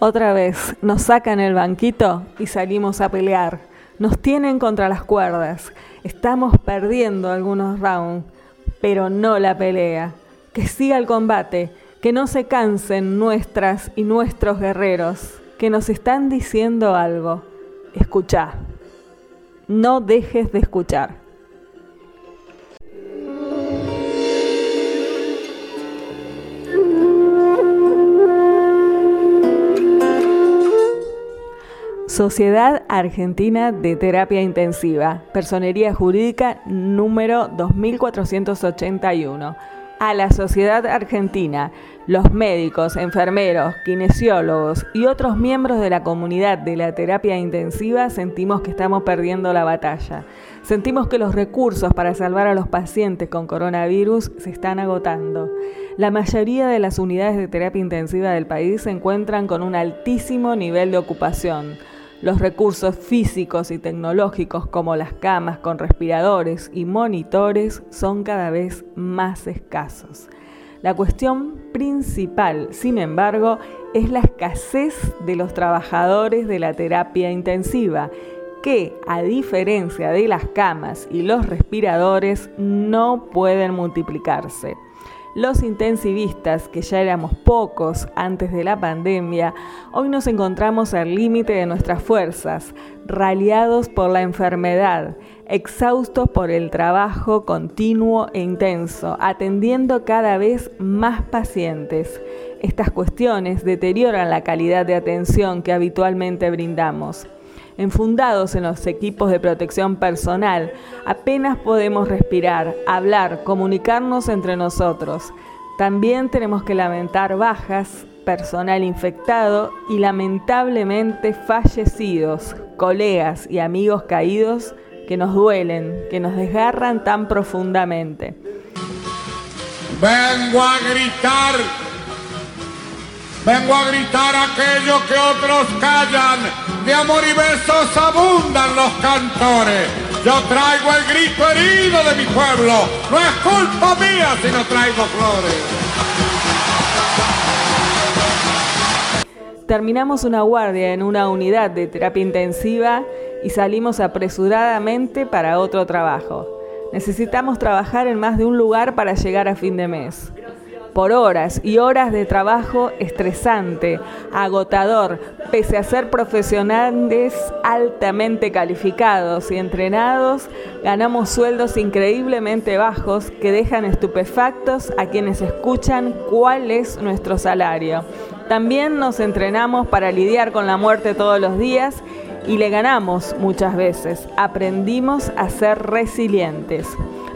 Otra vez nos sacan el banquito y salimos a pelear. Nos tienen contra las cuerdas. Estamos perdiendo algunos rounds, pero no la pelea. Que siga el combate, que no se cansen nuestras y nuestros guerreros, que nos están diciendo algo. Escucha. No dejes de escuchar. Sociedad Argentina de Terapia Intensiva, Personería Jurídica número 2481. A la sociedad argentina, los médicos, enfermeros, kinesiólogos y otros miembros de la comunidad de la terapia intensiva sentimos que estamos perdiendo la batalla. Sentimos que los recursos para salvar a los pacientes con coronavirus se están agotando. La mayoría de las unidades de terapia intensiva del país se encuentran con un altísimo nivel de ocupación los recursos físicos y tecnológicos como las camas con respiradores y monitores son cada vez más escasos. La cuestión principal, sin embargo, es la escasez de los trabajadores de la terapia intensiva, que, a diferencia de las camas y los respiradores, no pueden multiplicarse. Los intensivistas, que ya éramos pocos antes de la pandemia, hoy nos encontramos al límite de nuestras fuerzas, raliados por la enfermedad, exhaustos por el trabajo continuo e intenso, atendiendo cada vez más pacientes. Estas cuestiones deterioran la calidad de atención que habitualmente brindamos enfundados en los equipos de protección personal, apenas podemos respirar, hablar, comunicarnos entre nosotros. También tenemos que lamentar bajas, personal infectado y lamentablemente fallecidos, colegas y amigos caídos que nos duelen, que nos desgarran tan profundamente. Vengo a gritar Vengo a gritar aquello que otros callan. De amor y besos abundan los cantores. Yo traigo el grito herido de mi pueblo. No es culpa mía si no traigo flores. Terminamos una guardia en una unidad de terapia intensiva y salimos apresuradamente para otro trabajo. Necesitamos trabajar en más de un lugar para llegar a fin de mes por horas y horas de trabajo estresante, agotador, pese a ser profesionales altamente calificados y entrenados, ganamos sueldos increíblemente bajos que dejan estupefactos a quienes escuchan cuál es nuestro salario. También nos entrenamos para lidiar con la muerte todos los días y le ganamos muchas veces. Aprendimos a ser resilientes,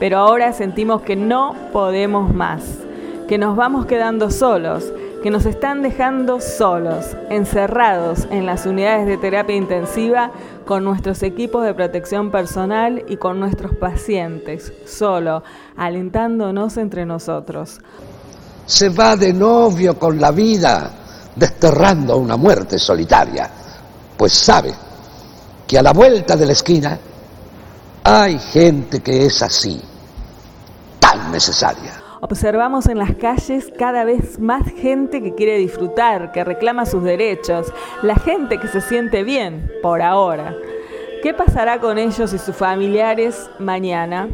pero ahora sentimos que no podemos más que nos vamos quedando solos, que nos están dejando solos, encerrados en las unidades de terapia intensiva con nuestros equipos de protección personal y con nuestros pacientes, solo, alentándonos entre nosotros. Se va de novio con la vida, desterrando una muerte solitaria, pues sabe que a la vuelta de la esquina hay gente que es así, tan necesaria. Observamos en las calles cada vez más gente que quiere disfrutar, que reclama sus derechos, la gente que se siente bien por ahora. ¿Qué pasará con ellos y sus familiares mañana?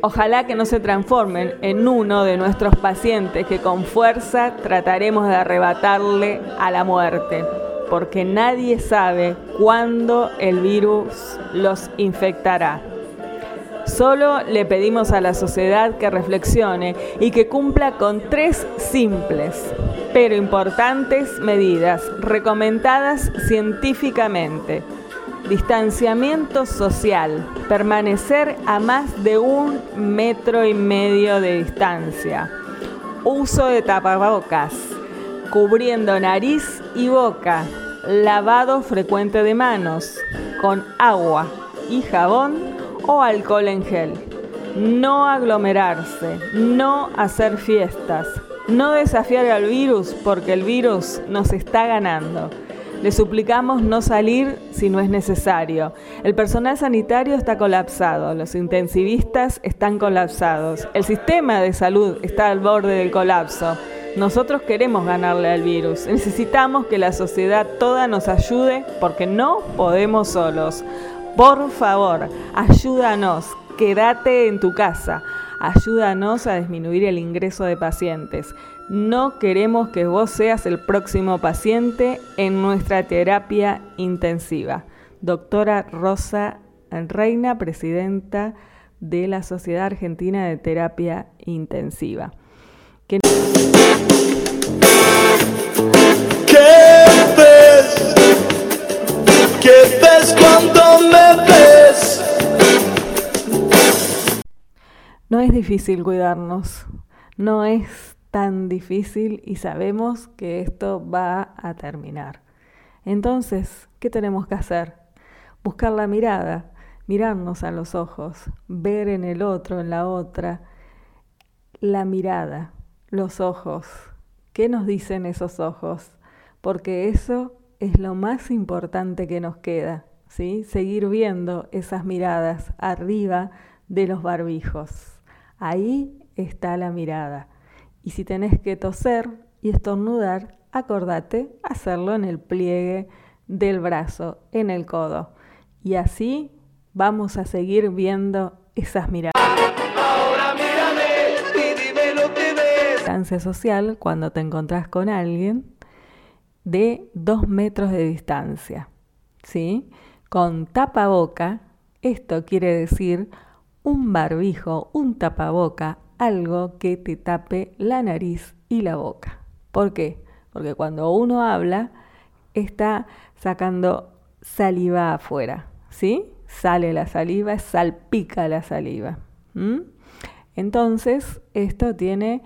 Ojalá que no se transformen en uno de nuestros pacientes que con fuerza trataremos de arrebatarle a la muerte, porque nadie sabe cuándo el virus los infectará. Solo le pedimos a la sociedad que reflexione y que cumpla con tres simples pero importantes medidas recomendadas científicamente. Distanciamiento social, permanecer a más de un metro y medio de distancia. Uso de tapabocas, cubriendo nariz y boca. Lavado frecuente de manos con agua y jabón o alcohol en gel. No aglomerarse, no hacer fiestas, no desafiar al virus porque el virus nos está ganando. Le suplicamos no salir si no es necesario. El personal sanitario está colapsado, los intensivistas están colapsados, el sistema de salud está al borde del colapso. Nosotros queremos ganarle al virus. Necesitamos que la sociedad toda nos ayude porque no podemos solos. Por favor, ayúdanos. Quédate en tu casa. Ayúdanos a disminuir el ingreso de pacientes. No queremos que vos seas el próximo paciente en nuestra terapia intensiva. Doctora Rosa Reina, presidenta de la Sociedad Argentina de Terapia Intensiva. Difícil cuidarnos, no es tan difícil y sabemos que esto va a terminar. Entonces, ¿qué tenemos que hacer? Buscar la mirada, mirarnos a los ojos, ver en el otro, en la otra, la mirada, los ojos. ¿Qué nos dicen esos ojos? Porque eso es lo más importante que nos queda, ¿sí? Seguir viendo esas miradas arriba de los barbijos. Ahí está la mirada. Y si tenés que toser y estornudar, acordate hacerlo en el pliegue del brazo, en el codo. Y así vamos a seguir viendo esas miradas. Ahora mírame y dime lo que ves. Distancia social cuando te encontrás con alguien de dos metros de distancia, ¿sí? Con tapaboca, esto quiere decir un barbijo, un tapaboca, algo que te tape la nariz y la boca. ¿Por qué? Porque cuando uno habla, está sacando saliva afuera, ¿sí? sale la saliva, salpica la saliva. Entonces, esto tiene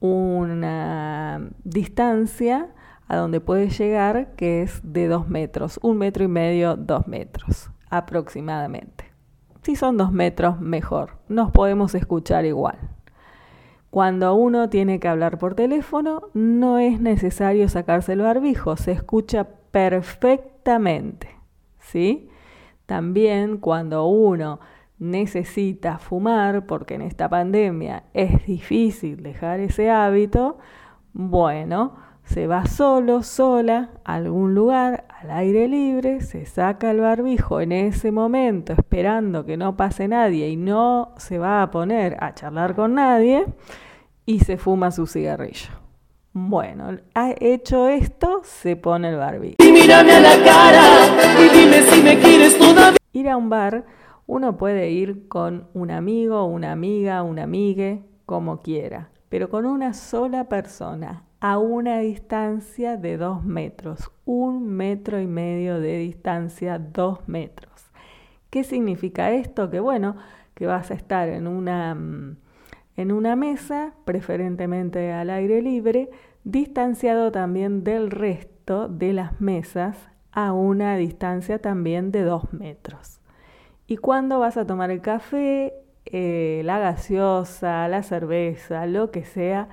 una distancia a donde puede llegar que es de dos metros, un metro y medio, dos metros aproximadamente. Si son dos metros, mejor, nos podemos escuchar igual. Cuando uno tiene que hablar por teléfono, no es necesario sacarse el barbijo, se escucha perfectamente. ¿Sí? También cuando uno necesita fumar, porque en esta pandemia es difícil dejar ese hábito, bueno, se va solo, sola, a algún lugar, al aire libre, se saca el barbijo en ese momento, esperando que no pase nadie y no se va a poner a charlar con nadie, y se fuma su cigarrillo. Bueno, ha hecho esto, se pone el barbijo. Y mírame a la cara y dime si me quieres todavía. Ir a un bar, uno puede ir con un amigo, una amiga, una amigue, como quiera, pero con una sola persona, a una distancia de dos metros, un metro y medio de distancia, dos metros. ¿Qué significa esto? Que bueno, que vas a estar en una mm, en una mesa, preferentemente al aire libre, distanciado también del resto de las mesas a una distancia también de dos metros. Y cuando vas a tomar el café, eh, la gaseosa, la cerveza, lo que sea,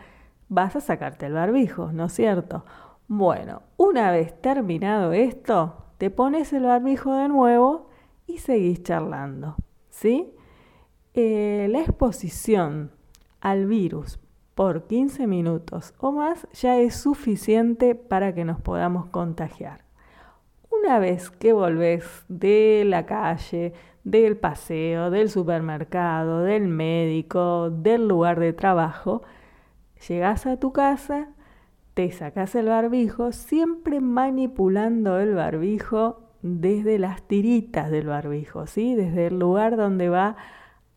vas a sacarte el barbijo, ¿no es cierto? Bueno, una vez terminado esto, te pones el barbijo de nuevo y seguís charlando, ¿sí? Eh, la exposición al virus por 15 minutos o más ya es suficiente para que nos podamos contagiar. Una vez que volvés de la calle, del paseo, del supermercado, del médico, del lugar de trabajo, llegás a tu casa, te sacas el barbijo, siempre manipulando el barbijo desde las tiritas del barbijo, ¿sí? desde el lugar donde va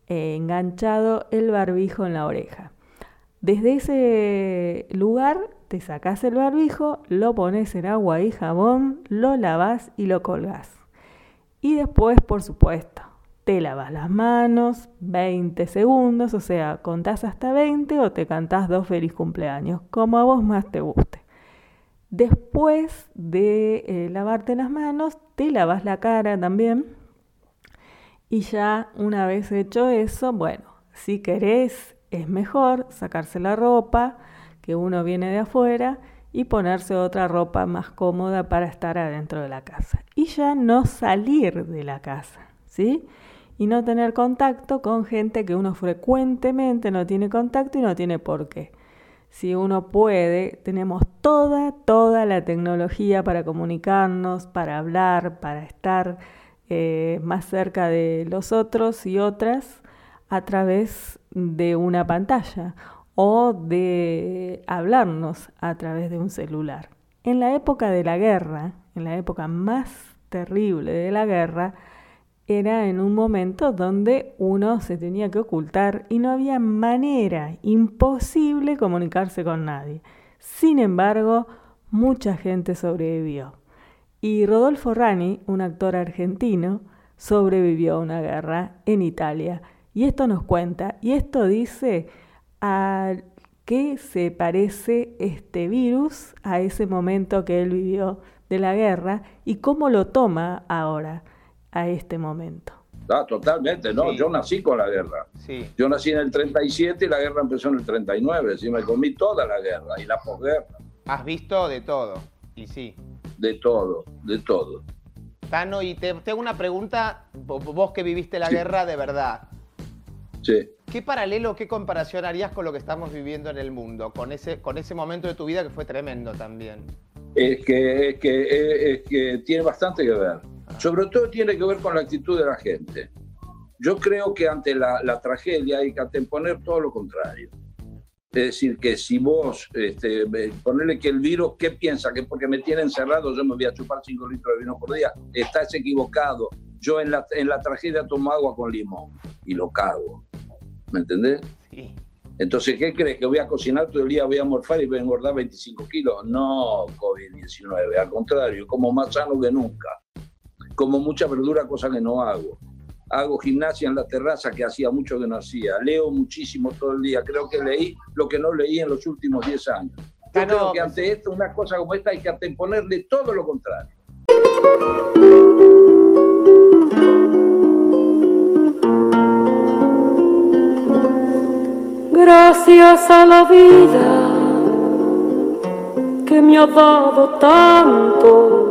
eh, enganchado el barbijo en la oreja. Desde ese lugar te sacas el barbijo, lo pones en agua y jabón, lo lavas y lo colgas. Y después, por supuesto, te lavas las manos 20 segundos, o sea, contás hasta 20 o te cantás dos feliz cumpleaños, como a vos más te guste. Después de eh, lavarte las manos, te lavas la cara también y ya una vez hecho eso, bueno, si querés, es mejor sacarse la ropa que uno viene de afuera y ponerse otra ropa más cómoda para estar adentro de la casa. Y ya no salir de la casa, ¿sí? Y no tener contacto con gente que uno frecuentemente no tiene contacto y no tiene por qué. si uno puede, tenemos toda, toda la tecnología para comunicarnos, para hablar, para estar eh, más cerca de los otros y otras a través de una pantalla o de hablarnos a través de un celular. En la época de la guerra, en la época más terrible de la guerra, era en un momento donde uno se tenía que ocultar y no había manera, imposible comunicarse con nadie. Sin embargo, mucha gente sobrevivió. Y Rodolfo Rani, un actor argentino, sobrevivió a una guerra en Italia. Y esto nos cuenta, y esto dice a qué se parece este virus a ese momento que él vivió de la guerra y cómo lo toma ahora a este momento. Ah, totalmente, no, yo nací con la guerra. Sí. Yo nací en el 37 y la guerra empezó en el 39, sí, me comí toda la guerra y la posguerra. Has visto de todo, y sí. De todo, de todo. Tano, y te tengo una pregunta, vos que viviste la guerra de verdad. Sí. ¿Qué paralelo, qué comparación harías con lo que estamos viviendo en el mundo, con ese, con ese momento de tu vida que fue tremendo también? Es que, es que, es que tiene bastante que ver. Sobre todo tiene que ver con la actitud de la gente. Yo creo que ante la, tragedia hay que anteponer todo lo contrario. Es decir, que si vos, este, ponerle que el virus, ¿qué piensa? Que porque me tiene encerrado yo me voy a chupar 5 litros de vino por día. Estás equivocado. Yo en la, en la tragedia tomo agua con limón y lo cago. ¿Me entendés? Sí. Entonces, ¿qué crees? ¿Que voy a cocinar todo el día, voy a morfar y voy a engordar 25 kilos? No, COVID-19, al contrario, como más sano que nunca como mucha verdura, cosa que no hago. Hago gimnasia en la terraza, que hacía mucho que no hacía. Leo muchísimo todo el día. Creo que leí lo que no leí en los últimos 10 años. Yo creo que pues ante esto, una cosa como esta, hay que anteponerle todo lo contrario. Gracias a la vida que me ha dado tanto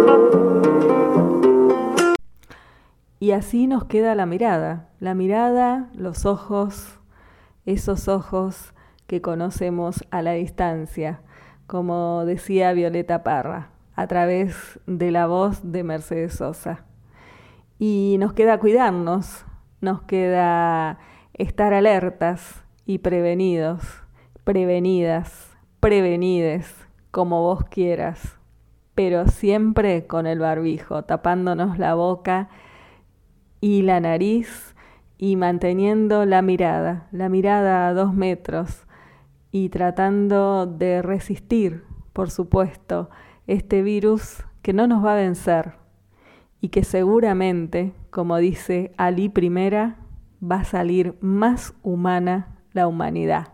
y así nos queda la mirada, la mirada, los ojos, esos ojos que conocemos a la distancia, como decía Violeta Parra, a través de la voz de Mercedes Sosa. Y nos queda cuidarnos, nos queda estar alertas y prevenidos, prevenidas, prevenides, como vos quieras, pero siempre con el barbijo, tapándonos la boca y la nariz y manteniendo la mirada, la mirada a dos metros y tratando de resistir, por supuesto, este virus que no nos va a vencer y que seguramente, como dice Ali Primera, va a salir más humana la humanidad.